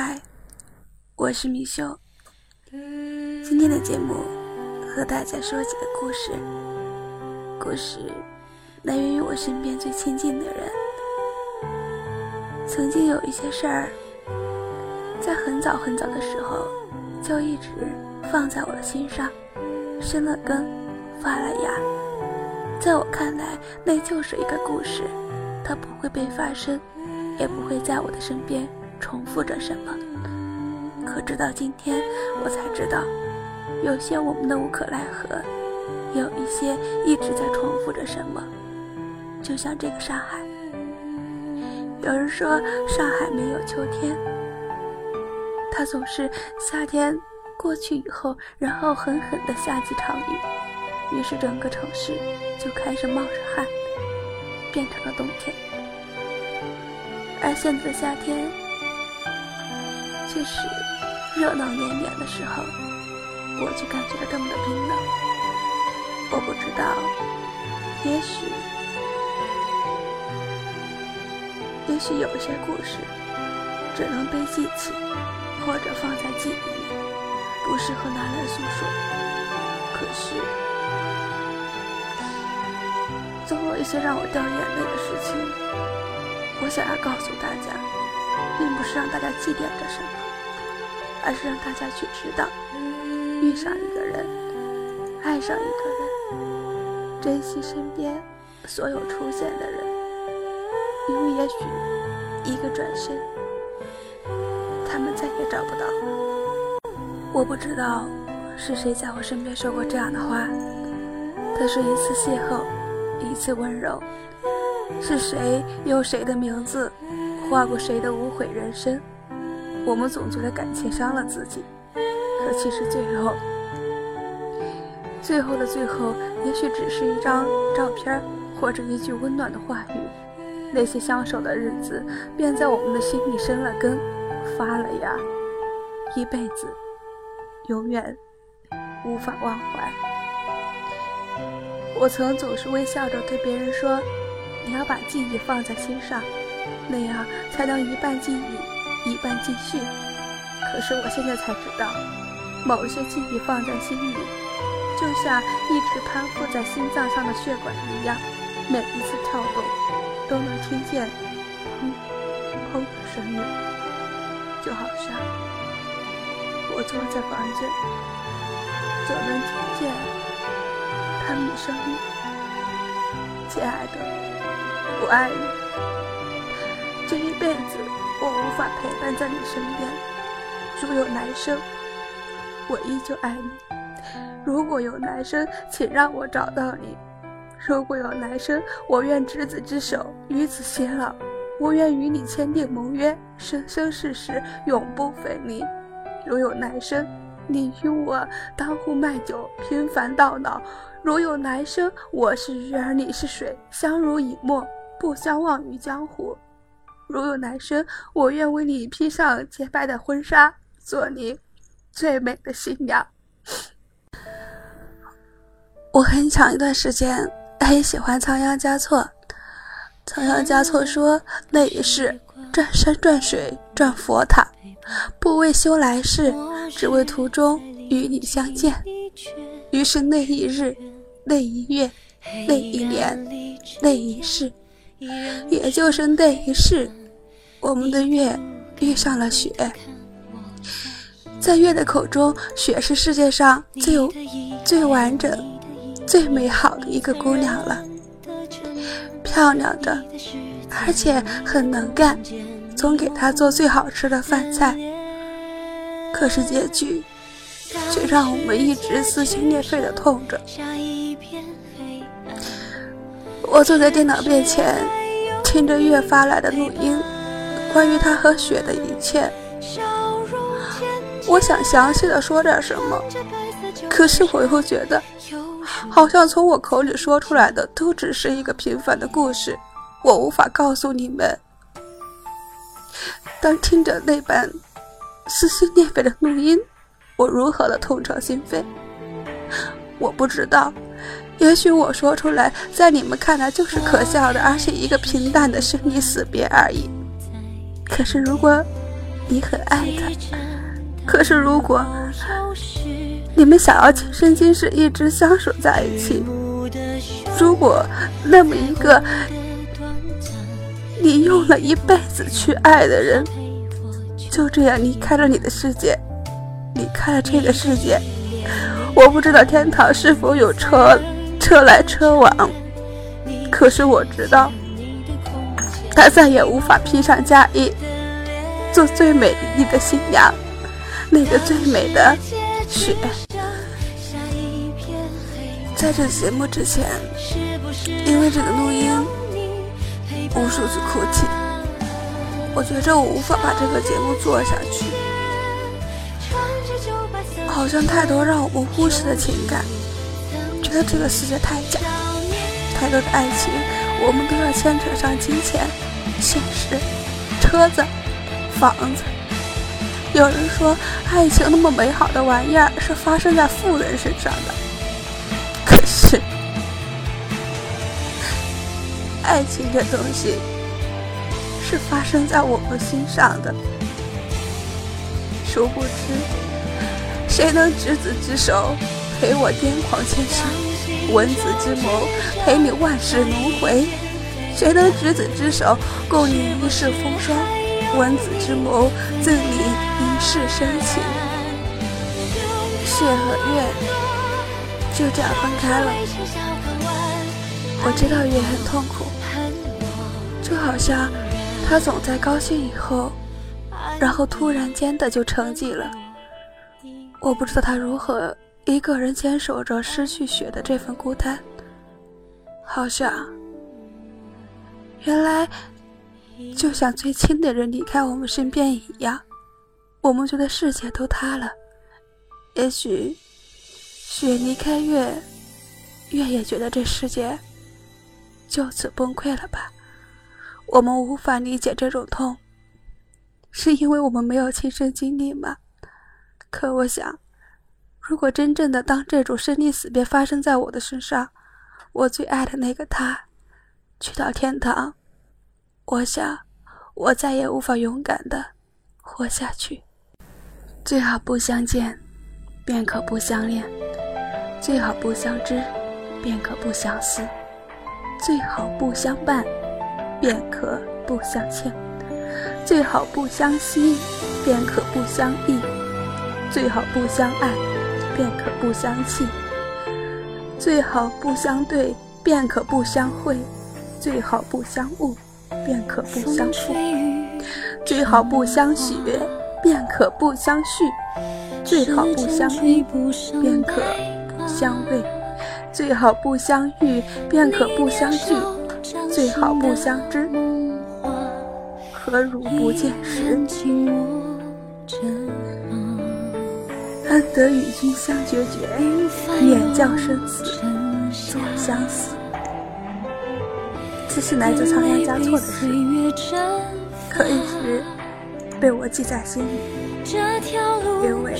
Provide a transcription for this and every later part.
嗨，我是米秀。今天的节目和大家说几个故事，故事来源于我身边最亲近的人。曾经有一些事儿，在很早很早的时候就一直放在我的心上，生了根，发了芽。在我看来，那就是一个故事，它不会被发生，也不会在我的身边。重复着什么？可直到今天，我才知道，有些我们的无可奈何，有一些一直在重复着什么。就像这个上海，有人说上海没有秋天，它总是夏天过去以后，然后狠狠的下几场雨，于是整个城市就开始冒着汗，变成了冬天。而现在的夏天。这是热闹绵绵的时候，我就感觉到这么的冰冷。我不知道，也许，也许有些故事只能被记起，或者放在记忆里，不适合拿来诉说。可是，总有一些让我掉眼泪的事情，我想要告诉大家。并不是让大家祭奠着什么，而是让大家去知道，遇上一个人，爱上一个人，珍惜身边所有出现的人，因为也许一个转身，他们再也找不到。我不知道是谁在我身边说过这样的话。他说：“一次邂逅，一次温柔，是谁用谁的名字？”画过谁的无悔人生？我们总觉得感情伤了自己，可其实最后，最后的最后，也许只是一张照片，或者一句温暖的话语。那些相守的日子，便在我们的心里生了根，发了芽，一辈子，永远无法忘怀。我曾总是微笑着对别人说：“你要把记忆放在心上。”那样才能一半记忆，一半继续。可是我现在才知道，某些记忆放在心里，就像一直攀附在心脏上的血管一样，每一次跳动都能听见砰砰的声音，就好像我坐在房间就能听见他们的声音。亲爱的，我爱你。陪伴在你身边。如有来生，我依旧爱你。如果有来生，请让我找到你。如果有来生，我愿执子之手，与子偕老。我愿与你签订盟约，生生世世永不分离。如有来生，你与我当户卖酒，平凡到老。如有来生，我是鱼儿，你是水，相濡以沫，不相忘于江湖。如有来生，我愿为你披上洁白的婚纱，做你最美的新娘。我很长一段时间很喜欢仓央嘉措。仓央嘉措说：“那一世转山转水转佛塔，不为修来世，只为途中与你相见。”于是那一日、那一月、那一年、那一世，也就是那一世。我们的月遇上了雪，在月的口中，雪是世界上最最完整、最美好的一个姑娘了，漂亮的，而且很能干，总给她做最好吃的饭菜。可是结局却让我们一直撕心裂肺的痛着。我坐在电脑面前，听着月发来的录音。关于他和雪的一切，我想详细的说点什么，可是我又觉得，好像从我口里说出来的都只是一个平凡的故事，我无法告诉你们。当听着那般撕心裂肺的录音，我如何的痛彻心扉？我不知道，也许我说出来，在你们看来就是可笑的，而且一个平淡的生离死别而已。可是，如果你很爱他。可是如果你们想要今生今世一直相守在一起，如果那么一个你用了一辈子去爱的人，就这样离开了你的世界，离开了这个世界，我不知道天堂是否有车车来车往，可是我知道，他再也无法披上嫁衣，做最美丽的新娘，那个最美的雪。在这节目之前，因为这个录音，无数次哭泣。我觉着我无法把这个节目做下去，好像太多让我们忽视的情感，觉得这个世界太假，太多的爱情，我们都要牵扯上金钱、现实、车子、房子。有人说，爱情那么美好的玩意儿，是发生在富人身上的。可是，爱情这东西是发生在我们心上的。殊不知，谁能执子之手陪我癫狂千生，闻子之谋陪你万世轮回？谁能执子之手共你一世风霜，闻子之谋赠你一世深情？谢和月。就这样分开了，我知道月很痛苦，就好像他总在高兴以后，然后突然间的就沉寂了。我不知道他如何一个人坚守着失去雪的这份孤单，好像原来就像最亲的人离开我们身边一样，我们觉得世界都塌了，也许。雪离开月，月也觉得这世界就此崩溃了吧？我们无法理解这种痛，是因为我们没有亲身经历吗？可我想，如果真正的当这种生离死别发生在我的身上，我最爱的那个他去到天堂，我想我再也无法勇敢的活下去。最好不相见，便可不相恋。最好不相知，便可不相思；最好不相伴，便可不相欠；最好不相惜，便可不相忆；最好不相爱，便可不相弃；最好不相对，便可不相会；最好不相误，便可不相负；最好不相许，便可不相续；最好不相依，便可不。相偎，最好不相遇，便可不相聚；最好不相知，何如不见时？安得与君相决绝，免将生死作相思。这是来自仓央嘉措的诗，可一直被我记在心里，因为。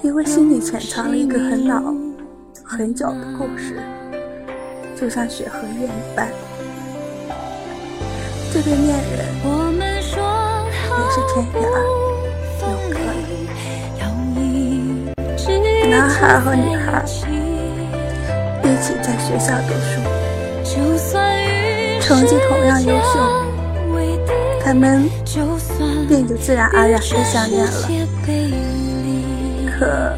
因为心里潜藏了一个很老、很久的故事，就像雪和月一般。这对恋人也是天涯有客了。男孩和女孩一起在学校读书，成绩同样优秀，他们便就自然而然的相恋了。可，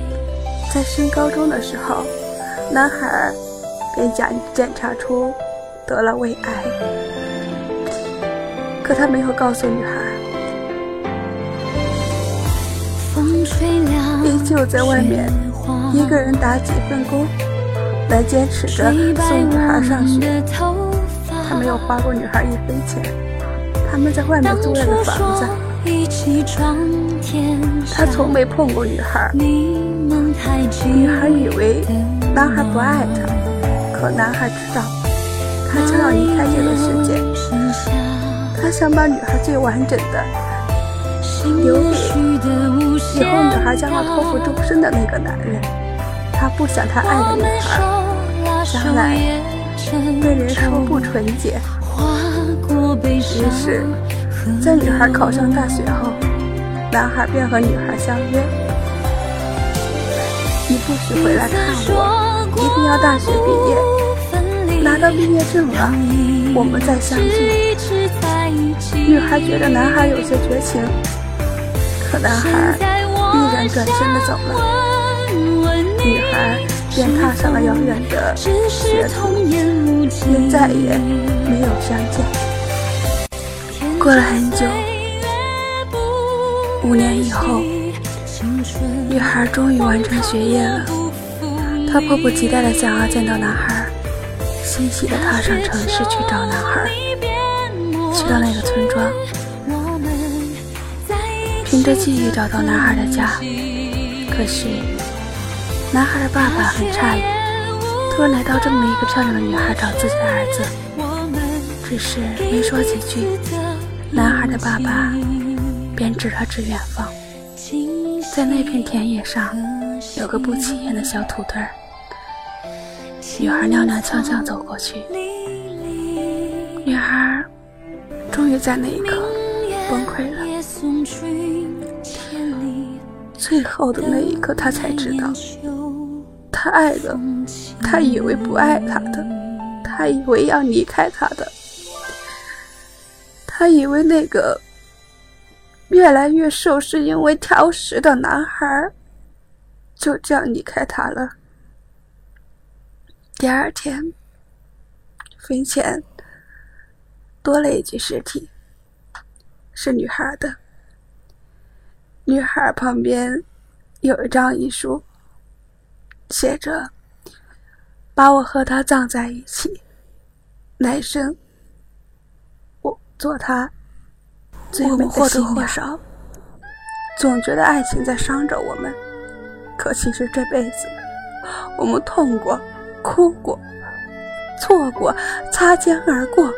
在升高中的时候，男孩便检检查出得了胃癌。可他没有告诉女孩，依旧在外面一个人打几份工，来坚持着送女孩上学。他没有花过女孩一分钱，他们在外面租了个房子。他从没碰过女孩，女孩以为男孩不爱她，可男孩知道他将要离开这个世界，他想把女孩最完整的留给以后女孩将要托付终身的那个男人，他不想他爱的女孩将来被人说不纯洁，于是。在女孩考上大学后，男孩便和女孩相约：“你不许回来看我，一定要大学毕业，拿到毕业证了，我们再相聚。”女孩觉得男孩有些绝情，可男孩毅然转身的走了，女孩便踏上了遥远的学途，便再也没有相见。过了很久，五年以后，女孩终于完成学业了。她迫不及待地想要见到男孩，欣喜地踏上城市去找男孩。去到那个村庄，凭着记忆找到男孩的家。可是，男孩的爸爸很诧异，突然来到这么一个漂亮的女孩找自己的儿子，只是没说几句。男孩的爸爸便指了指远方，在那片田野上有个不起眼的小土堆儿。女孩踉踉跄跄走过去，女孩终于在那一刻崩溃了。最后的那一刻，她才知道，他爱的，他以为不爱他的，他以为要离开他的。他以为那个越来越瘦是因为挑食的男孩就这样离开他了。第二天，坟前多了一具尸体，是女孩的。女孩旁边有一张遗书，写着：“把我和他葬在一起，来生我。”做他最美的新娘，总觉得爱情在伤着我们，可其实这辈子，我们痛过、哭过、错过、擦肩而过，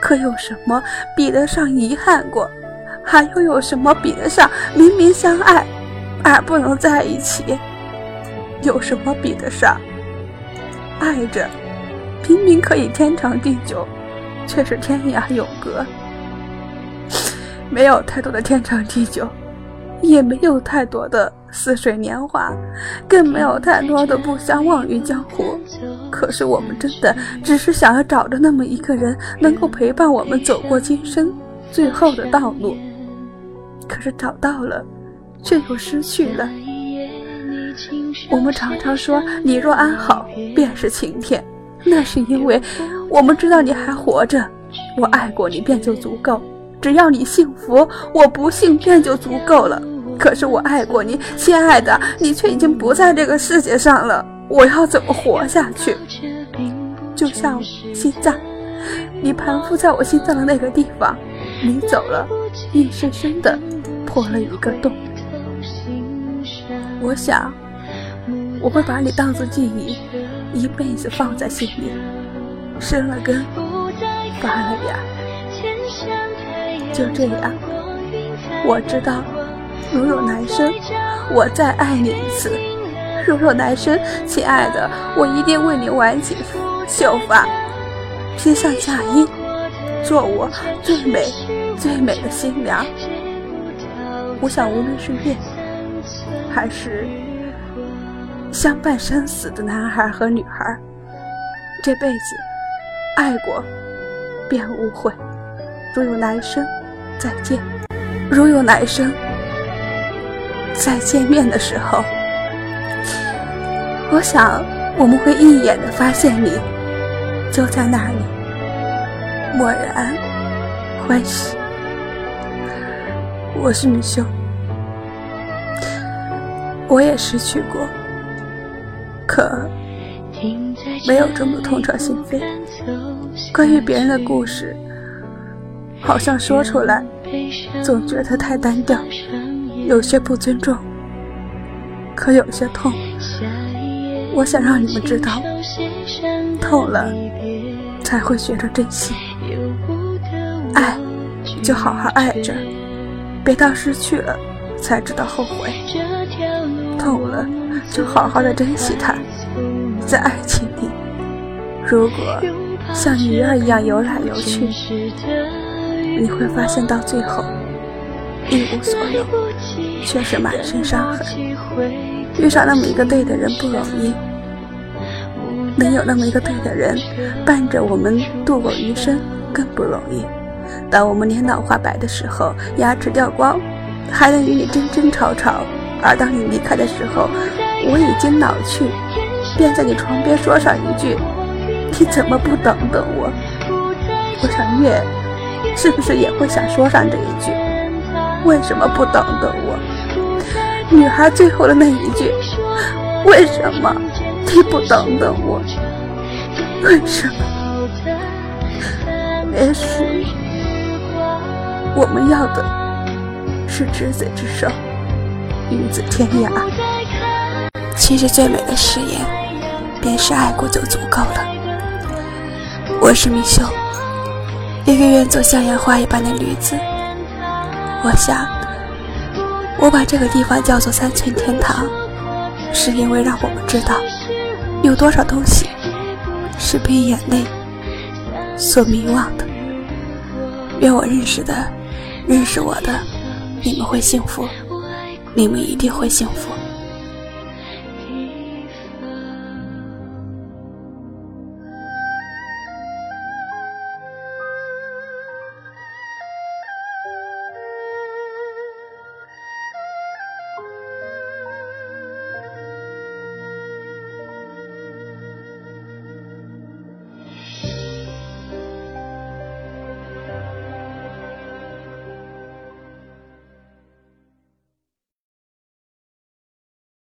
可有什么比得上遗憾过？还又有什么比得上明明相爱而不能在一起？有什么比得上爱着明明可以天长地久？却是天涯永隔，没有太多的天长地久，也没有太多的似水年华，更没有太多的不相忘于江湖。可是我们真的只是想要找着那么一个人，能够陪伴我们走过今生最后的道路。可是找到了，却又失去了。我们常常说：“你若安好，便是晴天。”那是因为我们知道你还活着，我爱过你便就足够。只要你幸福，我不幸便就足够了。可是我爱过你，亲爱的，你却已经不在这个世界上了，我要怎么活下去？就像心脏，你盘附在我心脏的那个地方，你走了，硬生生的破了一个洞。我想，我会把你当作记忆。一辈子放在心里，生了根，发了芽，就这样。我知道，如有来生，我再爱你一次；如有来生，亲爱的，我一定为你挽起秀发，披上嫁衣，做我最美、最美的新娘。我想，无论是月，还是……相伴生死的男孩和女孩，这辈子爱过便无悔。如有来生，再见；如有来生，再见面的时候，我想我们会一眼的发现你就在那里，默然欢喜。我是米秀，我也失去过。可没有这么痛彻心扉。关于别人的故事，好像说出来总觉得太单调，有些不尊重，可有些痛。我想让你们知道，痛了才会学着珍惜，爱就好好爱着，别到失去了才知道后悔。痛了。就好好的珍惜它，在爱情里，如果像鱼儿一样游来游去，你会发现到最后一无所有，却是满身伤痕。遇上那么一个对的人不容易，能有那么一个对的人伴着我们度过余生更不容易。当我们年老花白的时候，牙齿掉光，还能与你争争吵吵；而当你离开的时候，我已经老去，便在你床边说上一句：“你怎么不等等我？”我想月是不是也会想说上这一句：“为什么不等等我？”女孩最后的那一句：“为什么你不等等我？为什么？”也许我们要的是执子之手，与子天涯。其实最美的誓言，便是爱过就足够了。我是米秀，一个愿做向阳花一般的女子。我想，我把这个地方叫做三寸天堂，是因为让我们知道，有多少东西是被眼泪所迷惘的。愿我认识的、认识我的，你们会幸福，你们一定会幸福。